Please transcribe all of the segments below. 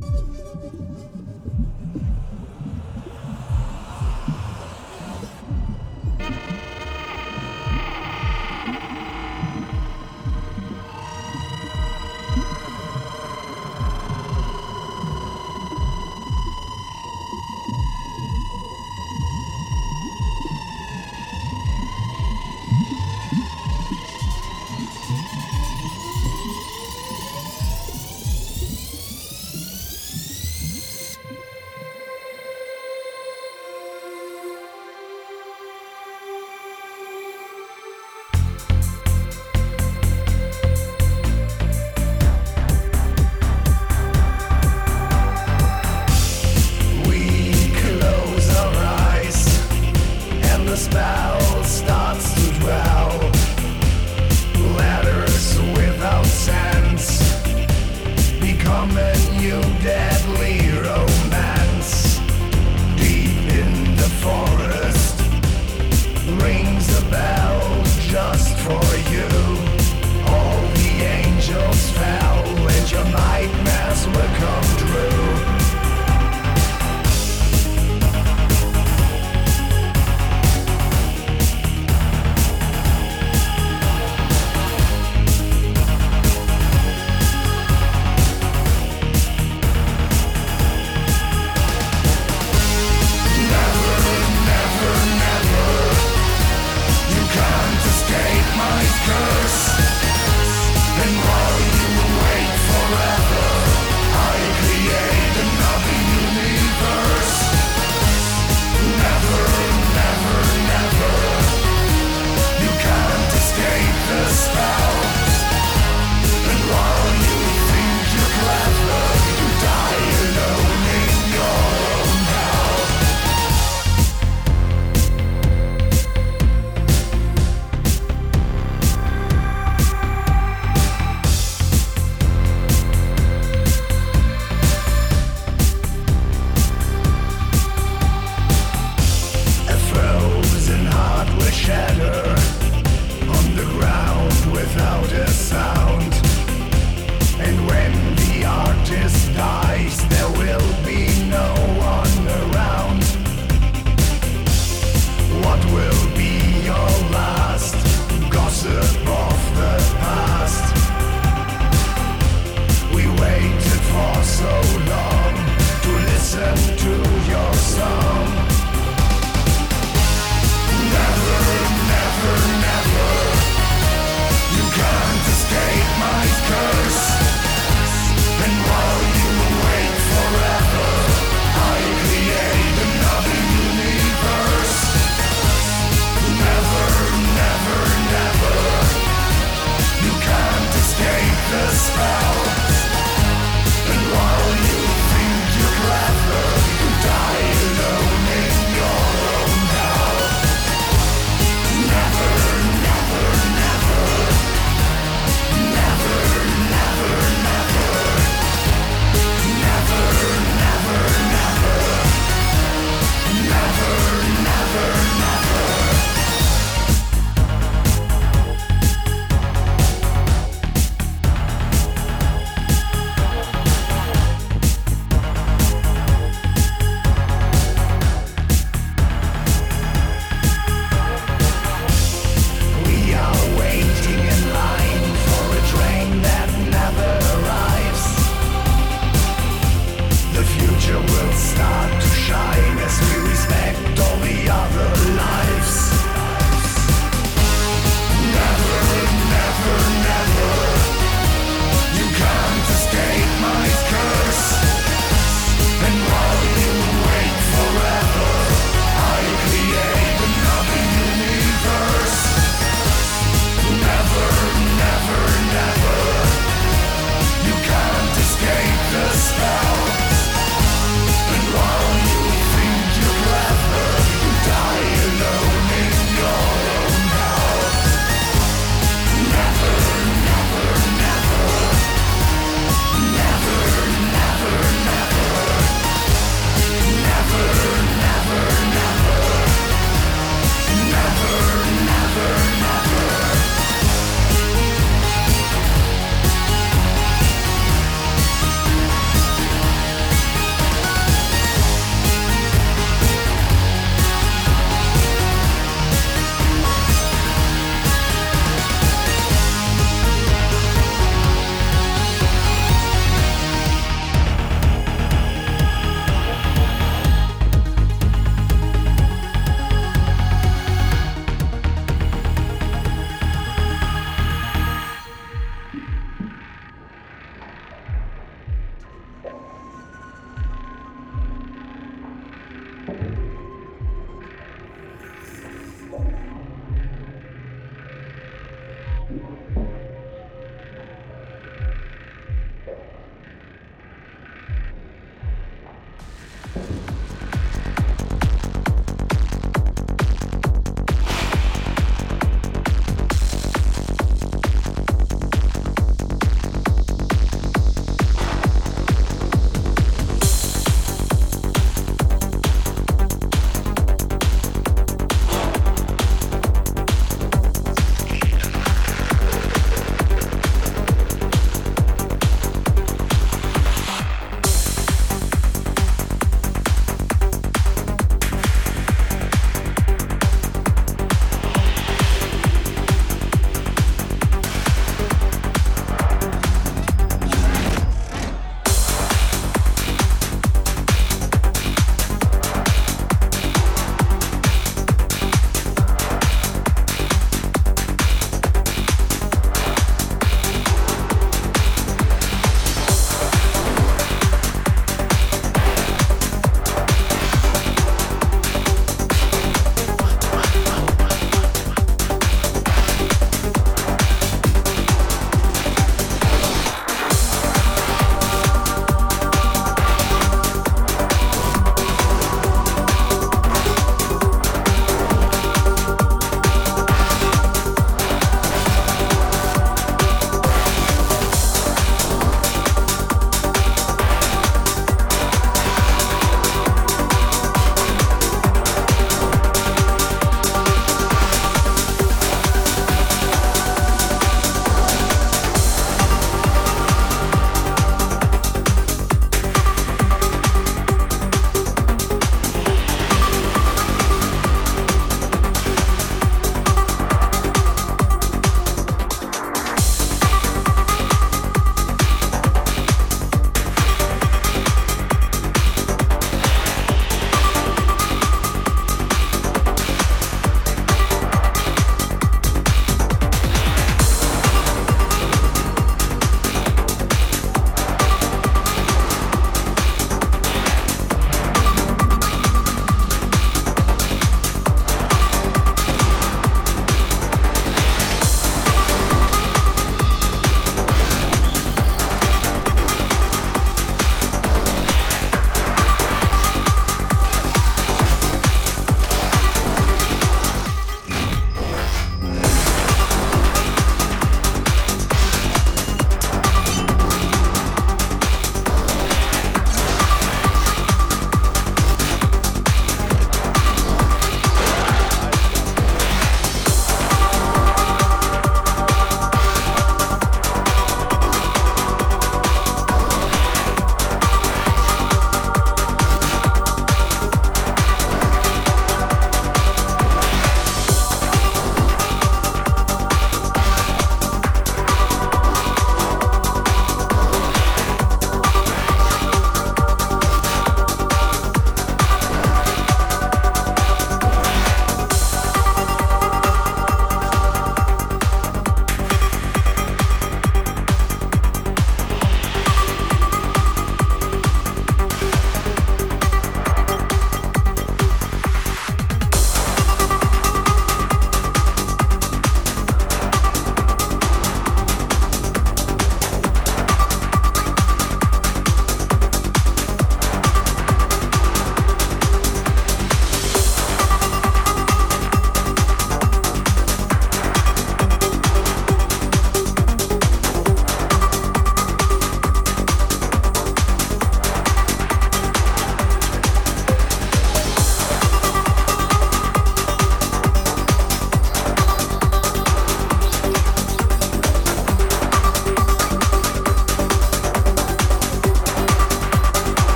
なに?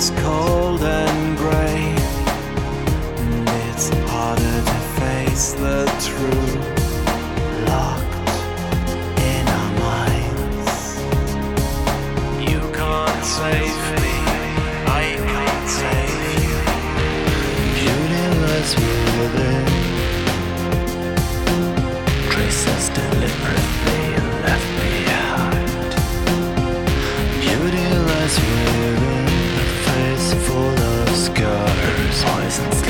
Is cold and grey, and it's harder to face the truth. Locked in our minds. You can't save me, I can't save you. Beautyless within, traces deliberately scars,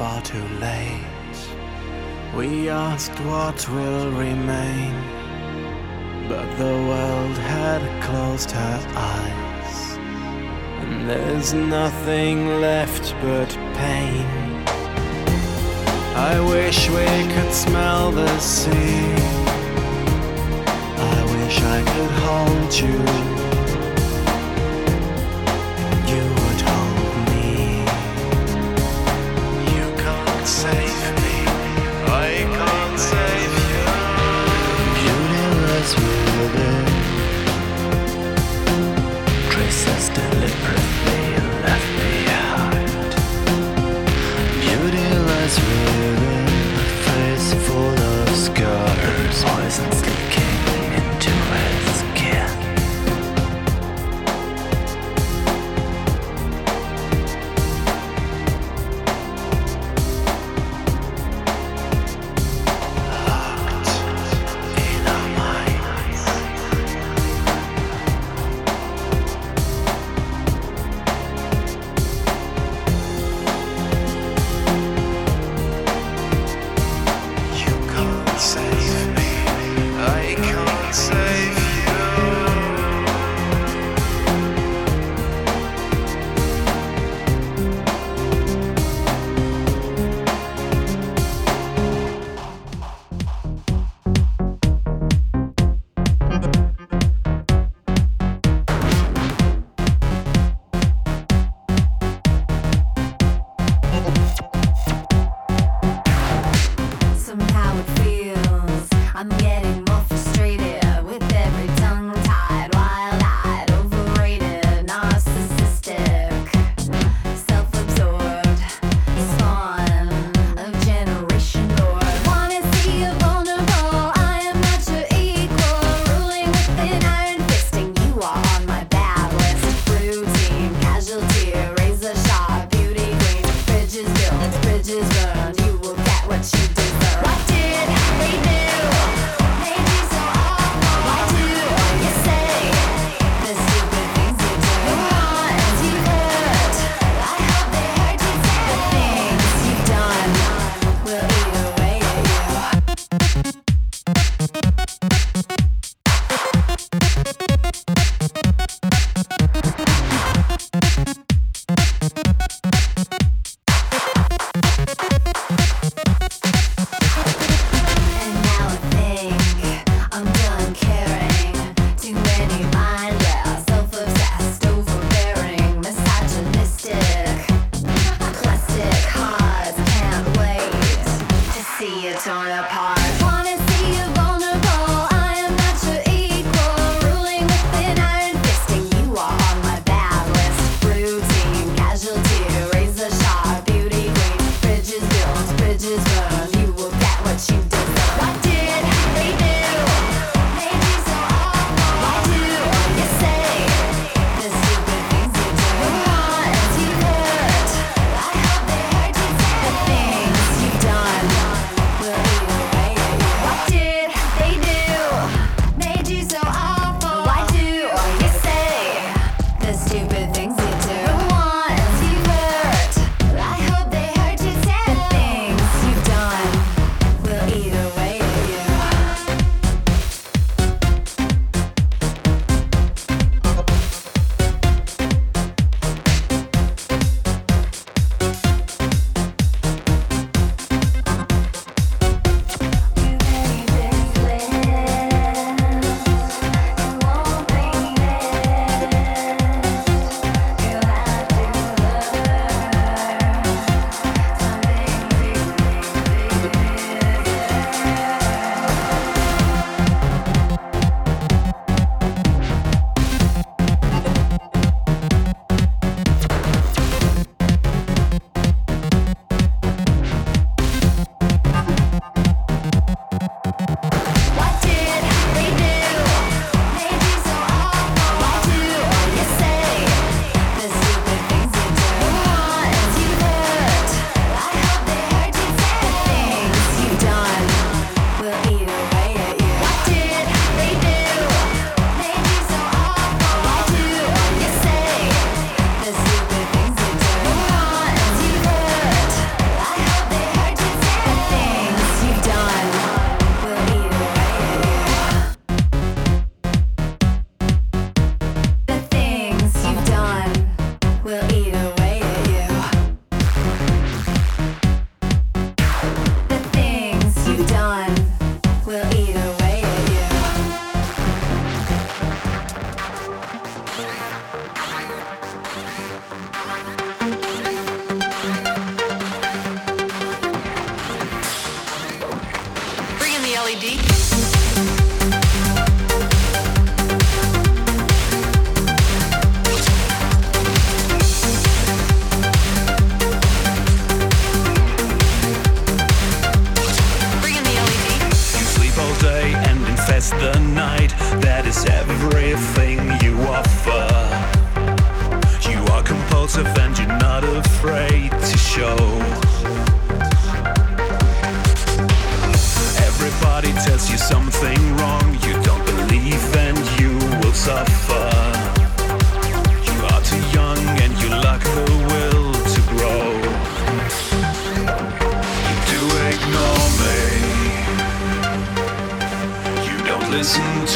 far too late, we asked what will remain. But the world had closed her eyes, and there's nothing left but pain. I wish we could smell the sea. I wish I could hold you.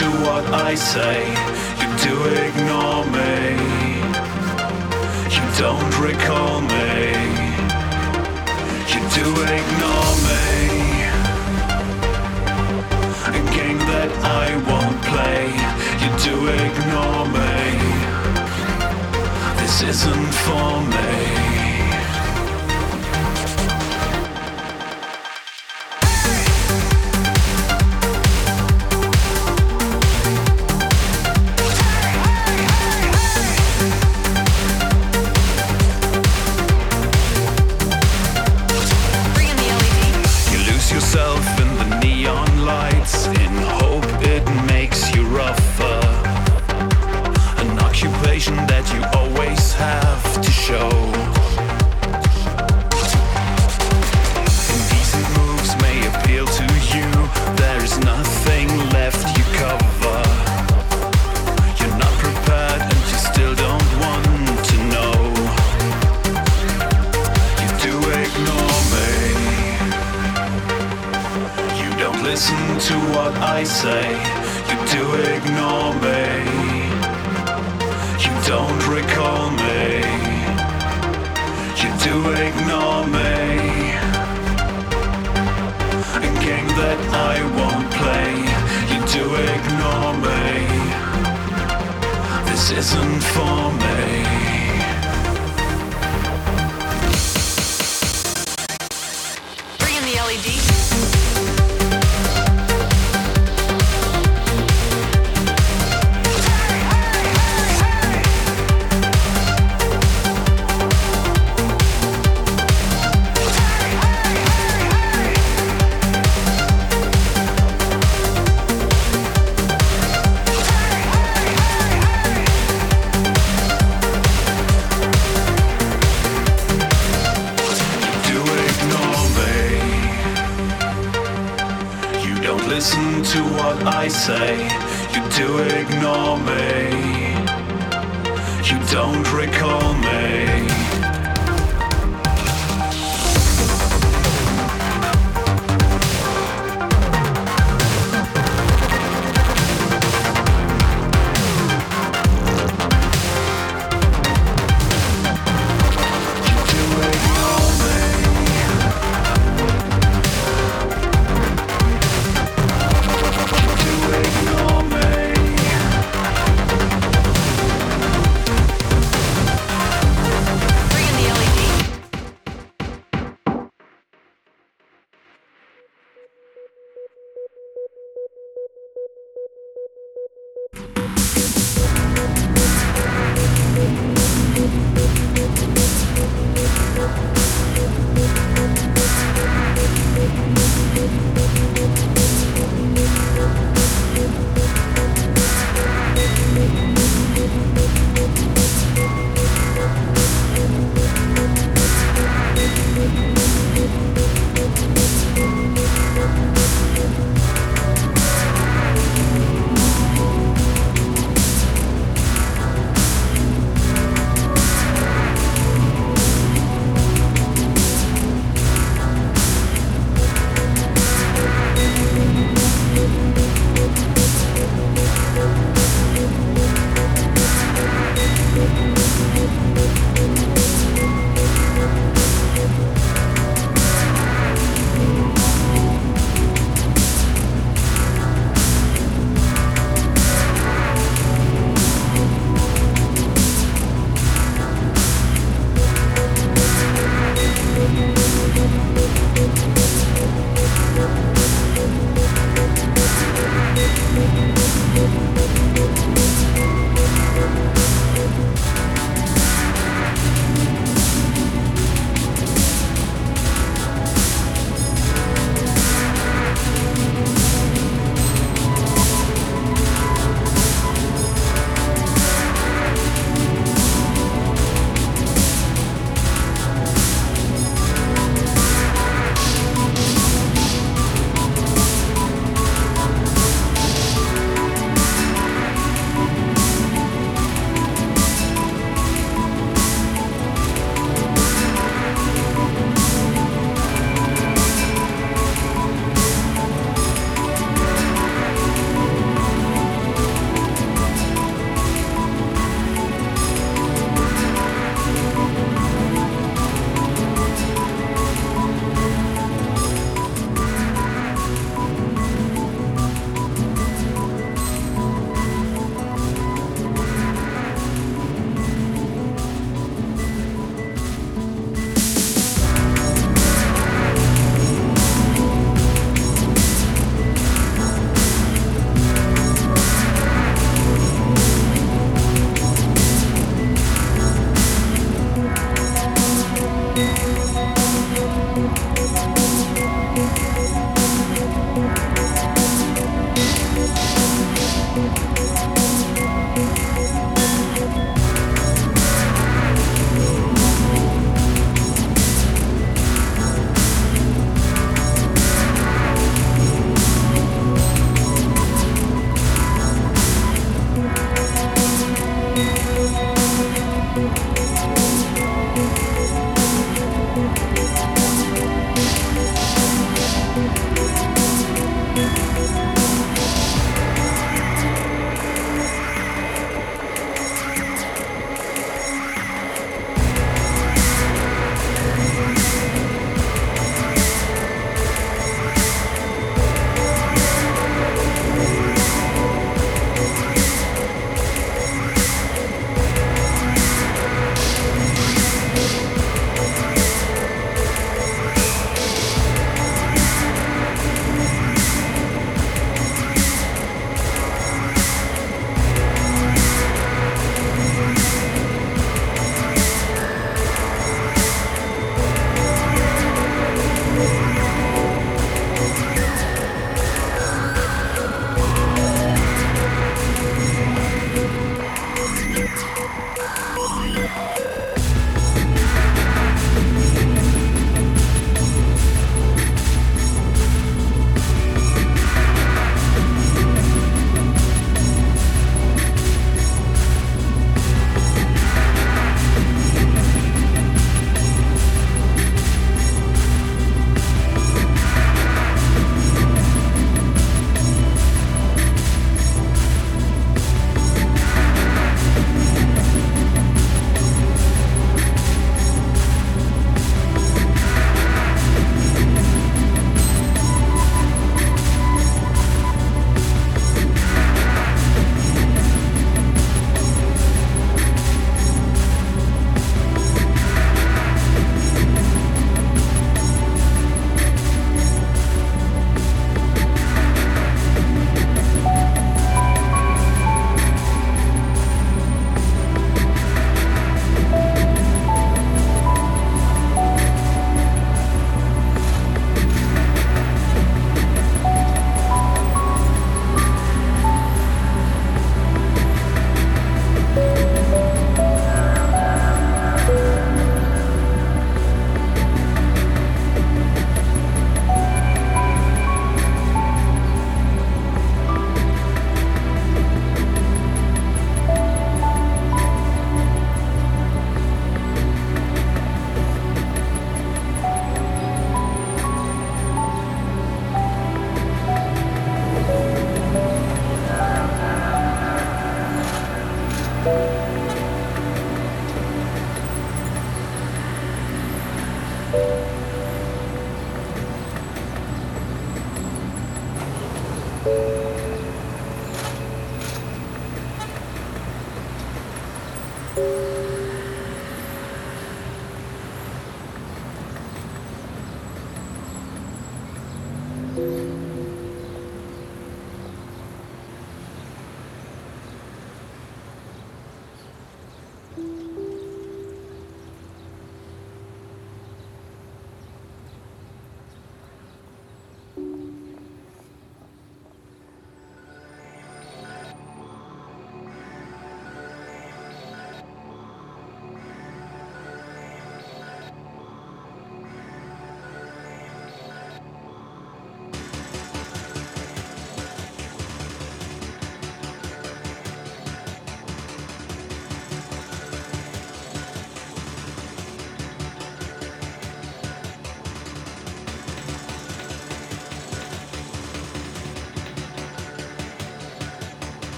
to what I say. You do ignore me. You don't recall me. You do ignore me. A game that I won't play. You do ignore me. This isn't for me. for